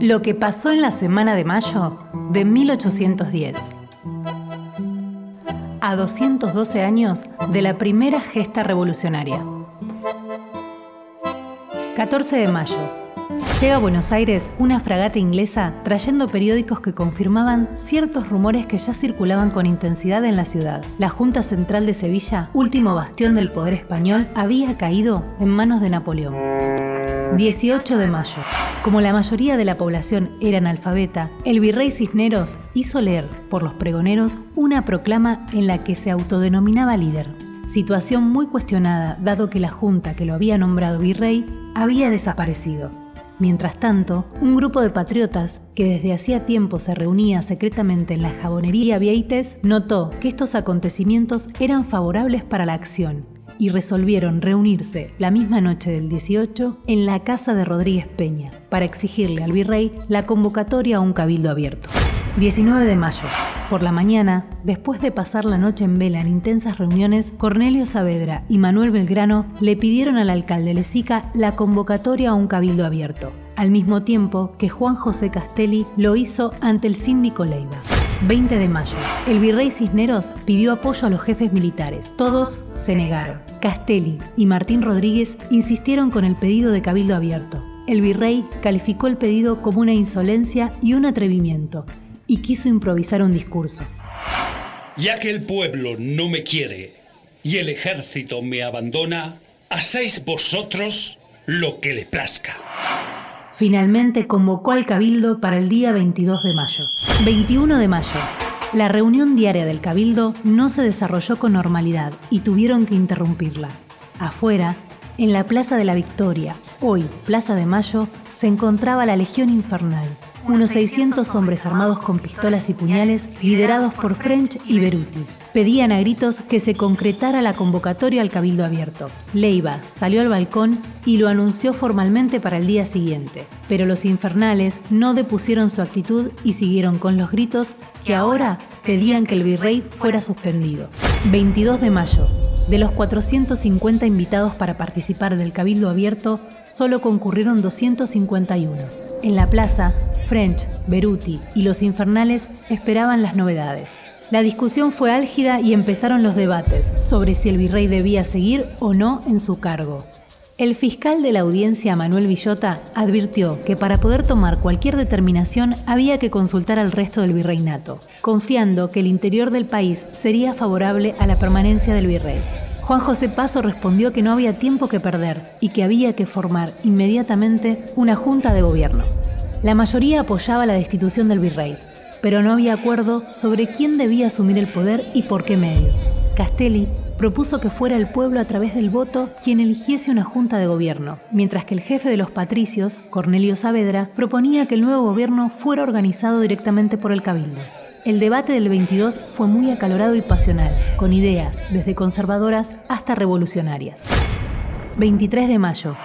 Lo que pasó en la semana de mayo de 1810. A 212 años de la primera gesta revolucionaria. 14 de mayo. Llega a Buenos Aires una fragata inglesa trayendo periódicos que confirmaban ciertos rumores que ya circulaban con intensidad en la ciudad. La Junta Central de Sevilla, último bastión del poder español, había caído en manos de Napoleón. 18 de mayo. Como la mayoría de la población era analfabeta, el virrey Cisneros hizo leer por los pregoneros una proclama en la que se autodenominaba líder. Situación muy cuestionada dado que la junta que lo había nombrado virrey había desaparecido. Mientras tanto, un grupo de patriotas que desde hacía tiempo se reunía secretamente en la jabonería Vieites notó que estos acontecimientos eran favorables para la acción y resolvieron reunirse la misma noche del 18 en la casa de Rodríguez Peña para exigirle al virrey la convocatoria a un cabildo abierto. 19 de mayo. Por la mañana, después de pasar la noche en vela en intensas reuniones, Cornelio Saavedra y Manuel Belgrano le pidieron al alcalde Lezica la convocatoria a un cabildo abierto, al mismo tiempo que Juan José Castelli lo hizo ante el síndico Leiva. 20 de mayo. El virrey Cisneros pidió apoyo a los jefes militares. Todos se negaron. Castelli y Martín Rodríguez insistieron con el pedido de cabildo abierto. El virrey calificó el pedido como una insolencia y un atrevimiento y quiso improvisar un discurso. Ya que el pueblo no me quiere y el ejército me abandona, hacéis vosotros lo que le plazca. Finalmente convocó al cabildo para el día 22 de mayo. 21 de mayo. La reunión diaria del cabildo no se desarrolló con normalidad y tuvieron que interrumpirla. Afuera, en la Plaza de la Victoria, hoy Plaza de Mayo, se encontraba la Legión Infernal, unos 600 hombres armados con pistolas y puñales, liderados por French y Beruti. Pedían a gritos que se concretara la convocatoria al Cabildo Abierto. Leiva salió al balcón y lo anunció formalmente para el día siguiente, pero los infernales no depusieron su actitud y siguieron con los gritos que ahora pedían que el virrey fuera suspendido. 22 de mayo. De los 450 invitados para participar del Cabildo Abierto, solo concurrieron 251. En la plaza, French, Beruti y los infernales esperaban las novedades. La discusión fue álgida y empezaron los debates sobre si el virrey debía seguir o no en su cargo. El fiscal de la audiencia, Manuel Villota, advirtió que para poder tomar cualquier determinación había que consultar al resto del virreinato, confiando que el interior del país sería favorable a la permanencia del virrey. Juan José Paso respondió que no había tiempo que perder y que había que formar inmediatamente una junta de gobierno. La mayoría apoyaba la destitución del virrey, pero no había acuerdo sobre quién debía asumir el poder y por qué medios. Castelli propuso que fuera el pueblo a través del voto quien eligiese una junta de gobierno, mientras que el jefe de los patricios, Cornelio Saavedra, proponía que el nuevo gobierno fuera organizado directamente por el cabildo. El debate del 22 fue muy acalorado y pasional, con ideas desde conservadoras hasta revolucionarias. 23 de mayo.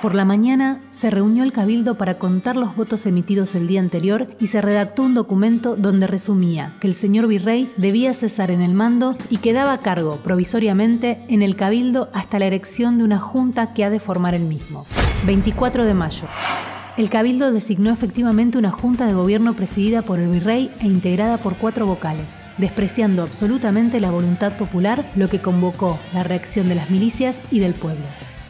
Por la mañana se reunió el cabildo para contar los votos emitidos el día anterior y se redactó un documento donde resumía que el señor virrey debía cesar en el mando y quedaba a cargo provisoriamente en el cabildo hasta la erección de una junta que ha de formar el mismo. 24 de mayo. El cabildo designó efectivamente una junta de gobierno presidida por el virrey e integrada por cuatro vocales, despreciando absolutamente la voluntad popular, lo que convocó la reacción de las milicias y del pueblo.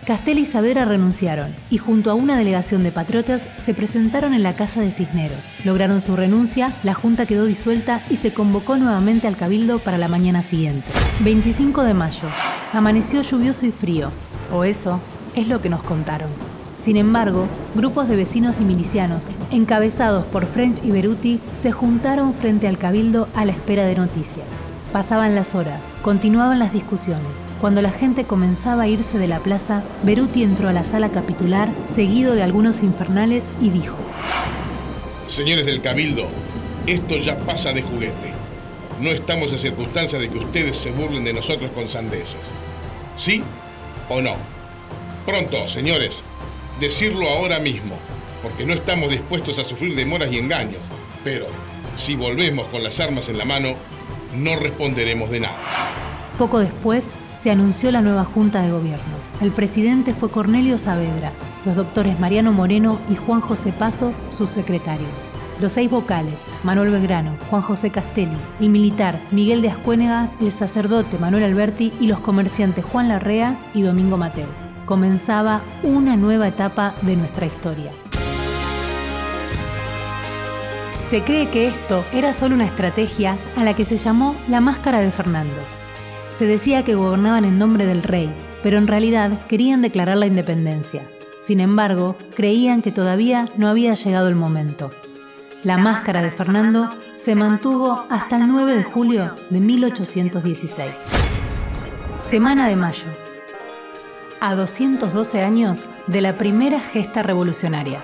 Castelli y Saavedra renunciaron y junto a una delegación de patriotas se presentaron en la casa de Cisneros. Lograron su renuncia, la junta quedó disuelta y se convocó nuevamente al cabildo para la mañana siguiente. 25 de mayo. Amaneció lluvioso y frío, o eso es lo que nos contaron. Sin embargo, grupos de vecinos y milicianos, encabezados por French y Beruti, se juntaron frente al cabildo a la espera de noticias. Pasaban las horas, continuaban las discusiones. Cuando la gente comenzaba a irse de la plaza, Beruti entró a la sala capitular, seguido de algunos infernales, y dijo: Señores del Cabildo, esto ya pasa de juguete. No estamos en circunstancias de que ustedes se burlen de nosotros con sandeces. ¿Sí o no? Pronto, señores, decirlo ahora mismo, porque no estamos dispuestos a sufrir demoras y engaños. Pero si volvemos con las armas en la mano, no responderemos de nada. Poco después, se anunció la nueva Junta de Gobierno. El presidente fue Cornelio Saavedra, los doctores Mariano Moreno y Juan José Paso, sus secretarios. Los seis vocales, Manuel Belgrano, Juan José Castelli, el militar Miguel de Ascuénega, el sacerdote Manuel Alberti y los comerciantes Juan Larrea y Domingo Mateo. Comenzaba una nueva etapa de nuestra historia. Se cree que esto era solo una estrategia a la que se llamó la máscara de Fernando. Se decía que gobernaban en nombre del rey, pero en realidad querían declarar la independencia. Sin embargo, creían que todavía no había llegado el momento. La máscara de Fernando se mantuvo hasta el 9 de julio de 1816. Semana de Mayo. A 212 años de la primera gesta revolucionaria.